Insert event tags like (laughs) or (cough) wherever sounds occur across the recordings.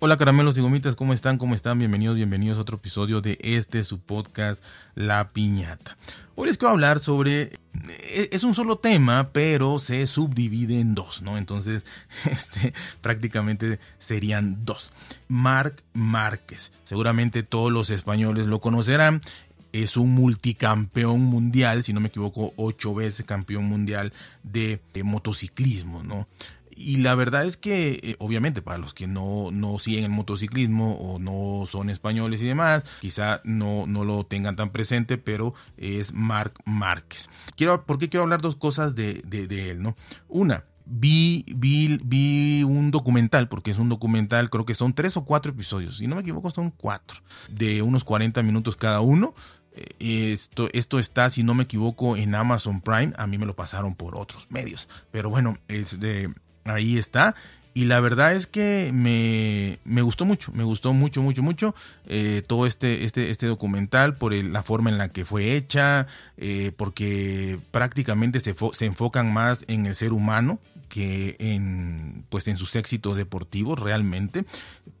Hola caramelos y gomitas, ¿cómo están? ¿Cómo están? Bienvenidos, bienvenidos a otro episodio de este su podcast La Piñata. Hoy les quiero hablar sobre e, es un solo tema, pero se subdivide en dos, ¿no? Entonces, (laughs) este prácticamente serían dos. Marc Márquez. Seguramente todos los españoles lo conocerán. Es un multicampeón mundial, si no me equivoco, ocho veces campeón mundial de motociclismo, ¿no? Y la verdad es que, eh, obviamente, para los que no, no siguen el motociclismo o no son españoles y demás, quizá no, no lo tengan tan presente, pero es Marc Márquez. Quiero, ¿Por qué quiero hablar dos cosas de, de, él? ¿no? Una, Vi, vi, vi, un documental, porque es un documental, creo que son tres o cuatro episodios, si no me equivoco son cuatro, de unos 40 minutos cada uno. Eh, esto, esto está, si no me equivoco, en Amazon Prime, a mí me lo pasaron por otros medios, pero bueno, es de ahí está. Y la verdad es que me, me, gustó mucho, me gustó mucho, mucho, mucho eh, todo este, este, este documental por la forma en la que fue hecha, eh, porque prácticamente se, se enfocan más en el ser humano, que en pues en sus éxitos deportivos realmente.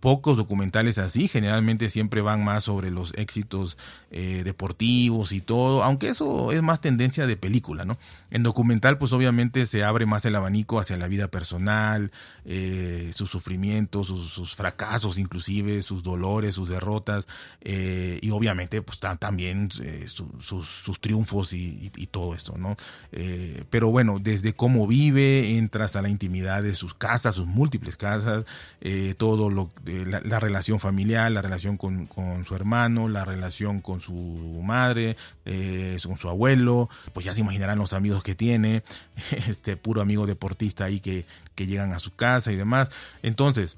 Pocos documentales así generalmente siempre van más sobre los éxitos eh, deportivos y todo aunque eso es más tendencia de película no en documental pues obviamente se abre más el abanico hacia la vida personal eh, sus sufrimientos sus, fracasos inclusive sus dolores sus derrotas eh, y obviamente pues también sus, triunfos y, todo esto no pero bueno desde cómo vive hasta la intimidad de sus casas, sus múltiples casas, eh, todo lo la, la, relación familiar, la relación con, con, su hermano, la relación con su madre, eh, con su abuelo, pues ya se imaginarán los amigos que tiene, (laughs) este puro amigo deportista ahí que, que llegan a su casa y demás. Entonces,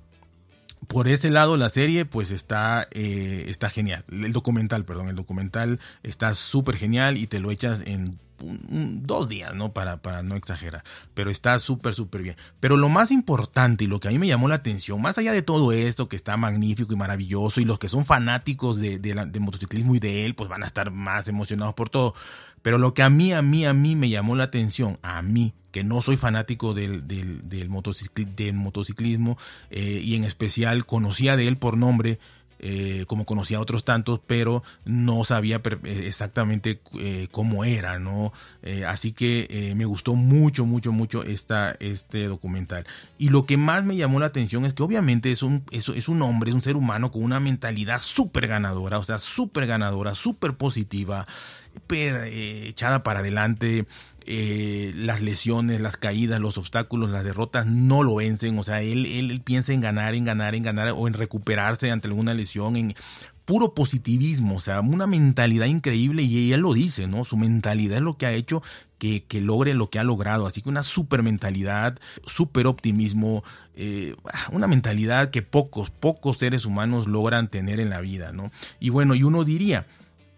por ese lado la serie pues está, eh, está genial. El documental, perdón, el documental está súper genial y te lo echas en dos días, ¿no? Para, para no exagerar. Pero está súper, súper bien. Pero lo más importante y lo que a mí me llamó la atención, más allá de todo esto que está magnífico y maravilloso, y los que son fanáticos de, de, motociclismo y de él, pues van a estar más emocionados por todo. Pero lo que a mí, a mí, a mí me llamó la atención, a mí, que no soy fanático del, del, del, motociclismo, eh, y en especial conocía de él por nombre, eh, como conocía a otros tantos, pero no sabía eh, exactamente cómo era, ¿no? así que me gustó mucho, mucho, mucho esta, este documental. Y lo que más me llamó la atención es que obviamente es un, es, es un hombre, es un ser humano con una mentalidad súper ganadora, o sea, súper ganadora, súper positiva, echada para adelante, eh, las lesiones, las caídas, los obstáculos, las derrotas no lo vencen. O sea, él, él, piensa en ganar, en ganar, en ganar o en recuperarse ante alguna lesión, en puro positivismo, o sea, una mentalidad increíble y él lo dice, ¿no? Su mentalidad es lo que ha hecho que, que, logre lo que ha logrado. Así que una super mentalidad, super optimismo, eh, una mentalidad que pocos, pocos seres humanos logran tener en la vida, ¿no? Y bueno, y uno diría,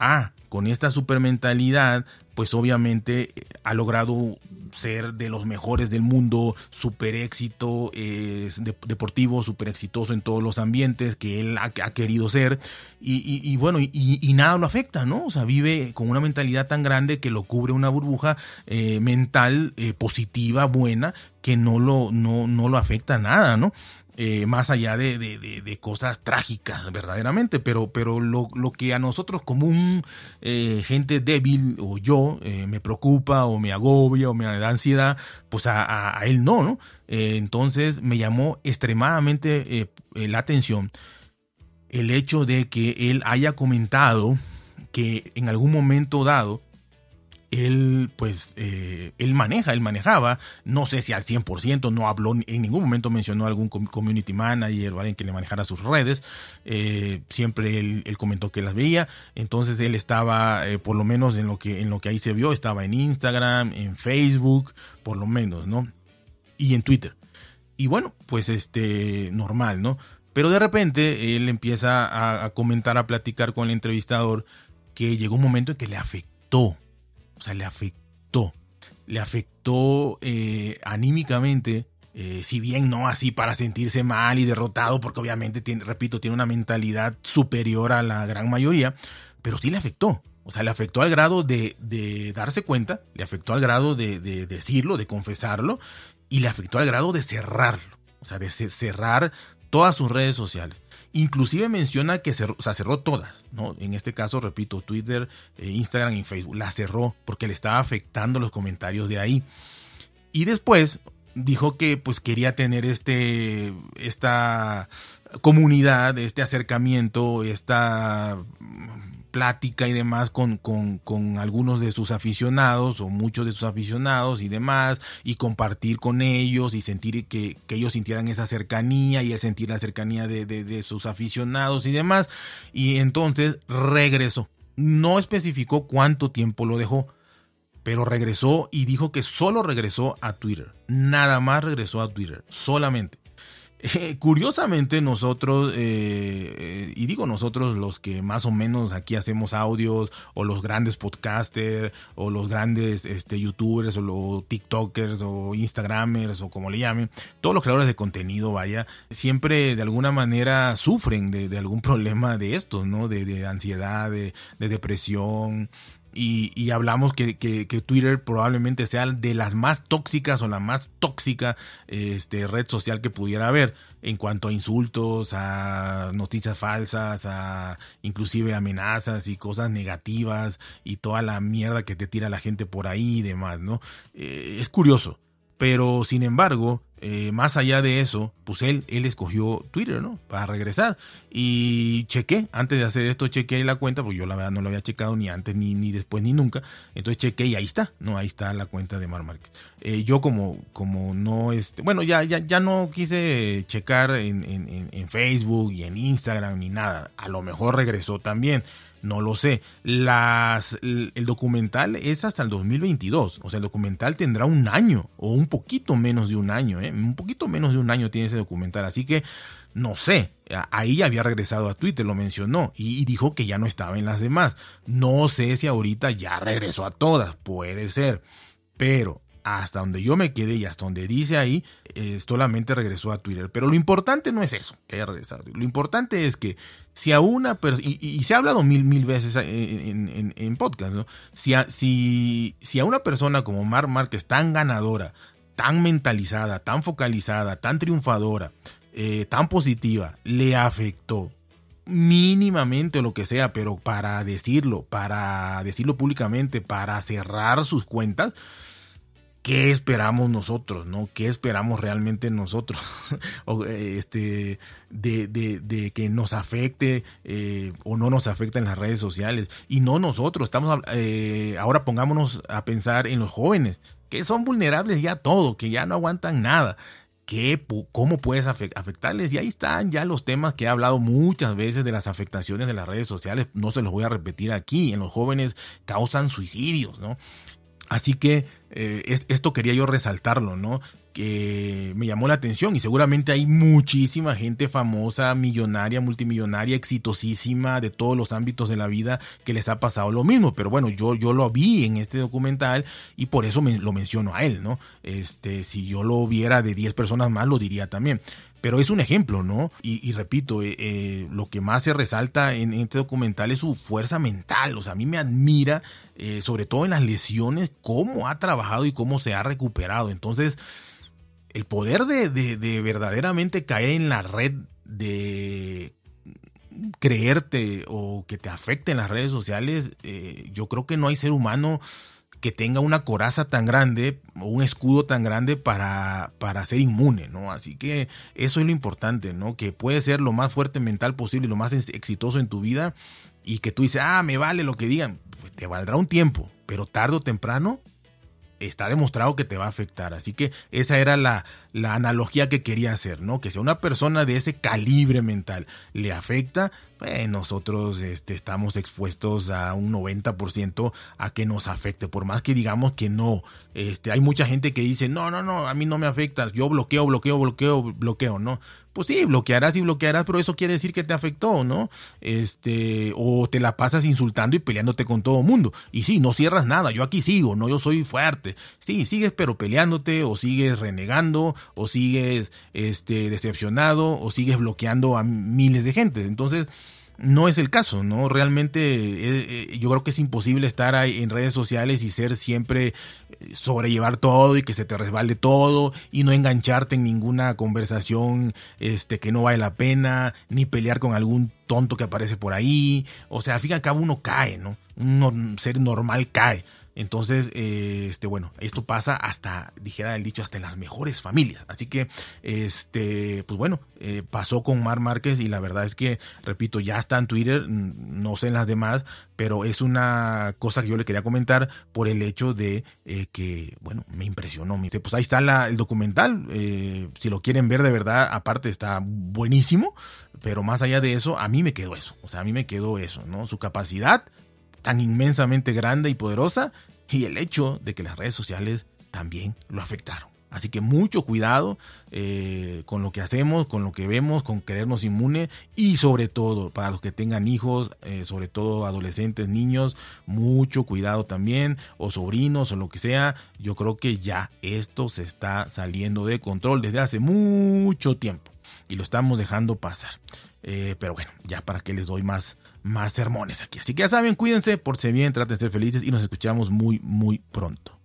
ah, con esta super mentalidad, pues obviamente eh, ha logrado ser de los mejores del mundo, super éxito deportivo, super exitoso en todos los ambientes que él ha, querido ser. Y, bueno, y, nada lo afecta, ¿no? O sea, vive con una mentalidad tan grande que lo cubre una burbuja eh, mental eh, positiva, buena, que no lo, no, no lo afecta nada, ¿no? Eh, más allá de, de, cosas trágicas verdaderamente, pero, pero lo, lo que a nosotros como un eh, gente débil o yo eh, me preocupa o me agobia o me da ansiedad, pues a, a, él no, ¿no? entonces me llamó extremadamente la atención el hecho de que él haya comentado que en algún momento dado él pues eh, él maneja, él manejaba, no sé si al 100%, no habló, en ningún momento mencionó algún community manager o alguien que le manejara sus redes, eh, siempre él, comentó que las veía, entonces él estaba, eh, por lo menos en lo, que, en lo que ahí se vio, estaba en Instagram, en Facebook, por lo menos, ¿no? Y en Twitter. Y bueno, pues este, normal, ¿no? Pero de repente él empieza a, a comentar, a platicar con el entrevistador que llegó un momento en que le afectó o sea, le afectó. Le afectó eh, anímicamente, eh, si bien no así para sentirse mal y derrotado, porque obviamente, tiene, repito, tiene una mentalidad superior a la gran mayoría, pero sí le afectó. O sea, le afectó al grado de, de darse cuenta, le afectó al grado de, de, decirlo, de confesarlo, y le afectó al grado de cerrarlo. O sea, de cerrar todas sus redes sociales. Inclusive menciona que cerró, o cerró todas, ¿no? En este caso, repito, Twitter, eh, Instagram y Facebook. La cerró porque le estaba afectando los comentarios de ahí. Y después dijo que pues quería tener este, esta comunidad, este acercamiento, esta plática y demás con, con, con, algunos de sus aficionados o muchos de sus aficionados y demás y compartir con ellos y sentir que, que ellos sintieran esa cercanía y el sentir la cercanía de, de, de sus aficionados y demás. Y entonces regresó. No especificó cuánto tiempo lo dejó pero regresó y dijo que solo regresó a Twitter. Nada más regresó a Twitter solamente curiosamente nosotros, eh, eh, y digo nosotros los que más o menos aquí hacemos audios, o los grandes podcasters, o los grandes este, youtubers, o los tiktokers, o instagramers, o como le llamen, todos los creadores de contenido, vaya, siempre de alguna manera sufren de, algún (laughs) problema de estos, ¿no? De, ansiedad, de, depresión, y, hablamos que, Twitter probablemente sea de las más tóxicas o la más tóxica este, red social que pudiera haber en cuanto a insultos, a noticias falsas, a inclusive amenazas y cosas negativas y toda la mierda que te tira la gente por ahí y demás, ¿no? Eh, es curioso. Pero sin embargo, eh, más allá de eso, pues él, él escogió Twitter, ¿no? Para regresar. Y chequé, antes de hacer esto, chequé la cuenta, porque yo la verdad no lo había checado ni antes, ni, ni después, ni nunca. Entonces chequé y ahí está, ¿no? Ahí está la cuenta de Mar Márquez. Eh, yo como, como no, este, bueno, ya, ya, ya no quise checar en, en, en Facebook y en Instagram ni nada. A lo mejor regresó también. No lo sé. Las, el, documental es hasta el 2022. O sea, el documental tendrá un año o un poquito menos de un año. ¿eh? Un poquito menos de un año tiene ese documental. Así que no sé. Ahí había regresado a Twitter, lo mencionó y, dijo que ya no estaba en las demás. No sé si ahorita ya regresó a todas. Puede ser. Pero hasta donde yo me quedé y hasta donde dice ahí, eh, solamente regresó a Twitter. Pero lo importante no es eso, que haya regresado. Lo importante es que si a una persona, y, se ha hablado mil, mil veces en, podcast, ¿no? Si a, si, si a una persona como Mar Márquez, tan ganadora, tan mentalizada, tan focalizada, tan triunfadora, eh, tan positiva, le afectó mínimamente o lo que sea, pero para decirlo, para decirlo públicamente, para cerrar sus cuentas, qué esperamos nosotros, ¿no? ¿Qué esperamos realmente nosotros? (laughs) eh, este, de, de, de, que nos afecte eh, o no nos afecte en las redes sociales. Y no nosotros, estamos, eh, ahora pongámonos a pensar en los jóvenes, que son vulnerables ya a todo, que ya no aguantan nada. ¿Qué, ¿Cómo puedes afectarles? Y ahí están ya los temas que he hablado muchas veces de las afectaciones de las redes sociales. No se los voy a repetir aquí. En los jóvenes causan suicidios, ¿no? Así que eh, esto quería yo resaltarlo, ¿no? Que me llamó la atención y seguramente hay muchísima gente famosa, millonaria, multimillonaria, exitosísima de todos los ámbitos de la vida que les ha pasado lo mismo. Pero bueno, yo, yo lo vi en este documental y por eso me, lo menciono a él, ¿no? Este, si yo lo viera de 10 personas más, lo diría también. Pero es un ejemplo, ¿no? Y, repito, eh, eh, lo que más se resalta en, este documental es su fuerza mental. O sea, a mí me admira, eh, sobre todo en las lesiones, cómo ha trabajado y cómo se ha recuperado. Entonces, el poder de, de verdaderamente caer en la red de creerte o que te afecte en las redes sociales, yo creo que no hay ser humano que tenga una coraza tan grande o un escudo tan grande para, para ser inmune, ¿no? Así que eso es lo importante, ¿no? Que puede ser lo más fuerte mental posible, lo más exitoso en tu vida y que tú dices, ah, me vale lo que digan, pues te valdrá un tiempo, pero tarde o temprano está demostrado que te va a afectar. Así que esa era la, la analogía que quería hacer, ¿no? Que si una persona de ese calibre mental le afecta, pues nosotros este, estamos expuestos a un 90% a que nos afecte, por más que digamos que no. Este, hay mucha gente que dice, no, no, no, a mí no me afecta, yo bloqueo, bloqueo, bloqueo, bloqueo, ¿no? Pues sí, bloquearás y bloquearás, pero eso quiere decir que te afectó, ¿no? Este, o te la pasas insultando y peleándote con todo el mundo. Y sí, no cierras nada, yo aquí sigo, no, yo soy fuerte. Sí, sigues pero peleándote o sigues renegando o sigues este, decepcionado o sigues bloqueando a miles de gente. Entonces, no es el caso, ¿no? Realmente eh, eh, yo creo que es imposible estar ahí en redes sociales y ser siempre eh, sobrellevar todo y que se te resbale todo y no engancharte en ninguna conversación este que no vale la pena, ni pelear con algún tonto que aparece por ahí. O sea, al fin y al cabo uno cae, ¿no? Un ser normal cae. Entonces, eh, este, bueno, esto pasa hasta, dijera el dicho, hasta en las mejores familias. Así que, este, pues bueno, eh, pasó con Mar Márquez y la verdad es que, repito, ya está en Twitter, no sé en las demás, pero es una cosa que yo le quería comentar por el hecho de eh, que, bueno, me impresionó. Pues ahí está el documental, si lo quieren ver de verdad, aparte está buenísimo, pero más allá de eso, a mí me quedó eso, o sea, a mí me quedó eso, ¿no? Su capacidad tan inmensamente grande y poderosa y el hecho de que las redes sociales también lo afectaron. Así que mucho cuidado eh, con lo que hacemos, con lo que vemos, con creernos inmune y sobre todo para los que tengan hijos, eh, sobre todo adolescentes, niños, mucho cuidado también, o sobrinos o lo que sea. Yo creo que ya esto se está saliendo de control desde hace mucho tiempo y lo estamos dejando pasar. Eh, pero bueno, ya para que les doy más, más sermones aquí. Así que ya saben, cuídense, por si bien, traten de ser felices y nos escuchamos muy, muy pronto.